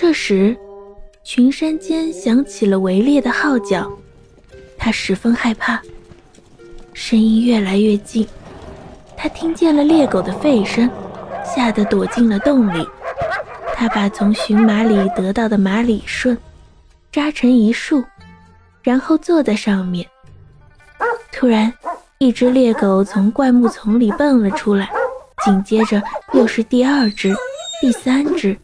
这时，群山间响起了围猎的号角，他十分害怕，声音越来越近，他听见了猎狗的吠声，吓得躲进了洞里。他把从驯马里得到的马理顺扎成一束，然后坐在上面。突然，一只猎狗从灌木丛里蹦了出来，紧接着又是第二只、第三只。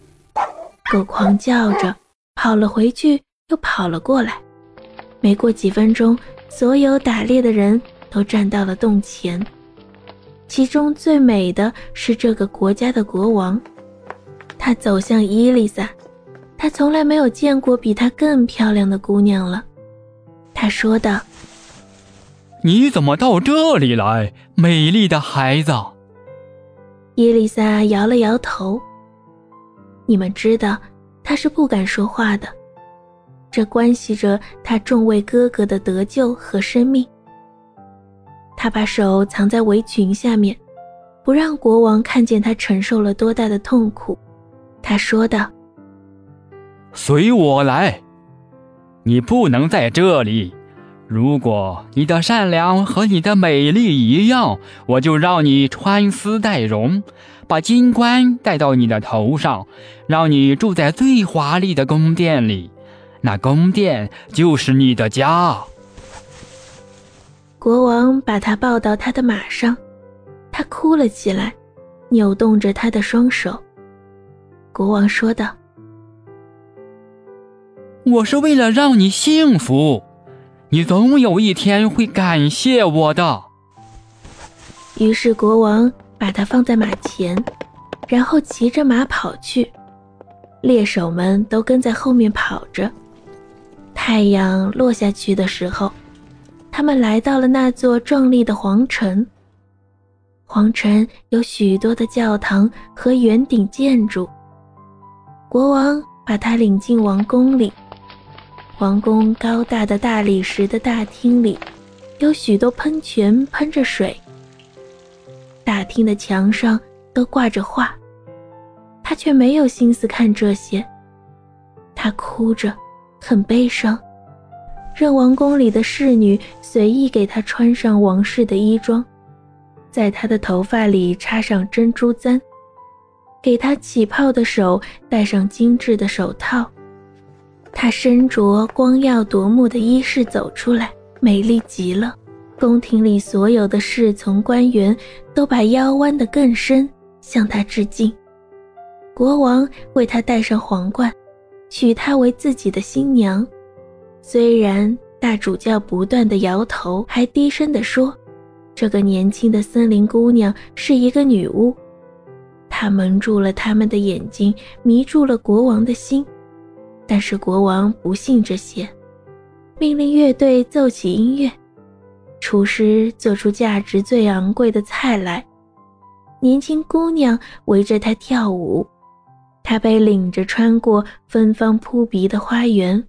狗狂叫着跑了回去，又跑了过来。没过几分钟，所有打猎的人都站到了洞前。其中最美的是这个国家的国王。他走向伊丽莎，他从来没有见过比她更漂亮的姑娘了。他说道：“你怎么到这里来，美丽的孩子？”伊丽莎摇了摇头。你们知道，他是不敢说话的，这关系着他众位哥哥的得救和生命。他把手藏在围裙下面，不让国王看见他承受了多大的痛苦。他说道：“随我来，你不能在这里。如果你的善良和你的美丽一样，我就让你穿丝戴绒。”把金冠戴到你的头上，让你住在最华丽的宫殿里，那宫殿就是你的家。国王把他抱到他的马上，他哭了起来，扭动着他的双手。国王说道：“我是为了让你幸福，你总有一天会感谢我的。”于是国王。把它放在马前，然后骑着马跑去。猎手们都跟在后面跑着。太阳落下去的时候，他们来到了那座壮丽的皇城。皇城有许多的教堂和圆顶建筑。国王把他领进王宫里。王宫高大的大理石的大厅里，有许多喷泉喷着水。大厅的墙上都挂着画，他却没有心思看这些。他哭着，很悲伤，让王宫里的侍女随意给他穿上王室的衣装，在他的头发里插上珍珠簪，给他起泡的手戴上精致的手套。她身着光耀夺目的衣饰走出来，美丽极了。宫廷里所有的侍从官员都把腰弯得更深，向她致敬。国王为她戴上皇冠，娶她为自己的新娘。虽然大主教不断地摇头，还低声地说：“这个年轻的森林姑娘是一个女巫。”她蒙住了他们的眼睛，迷住了国王的心。但是国王不信这些，命令乐队奏起音乐。厨师做出价值最昂贵的菜来，年轻姑娘围着他跳舞，他被领着穿过芬芳扑鼻的花园，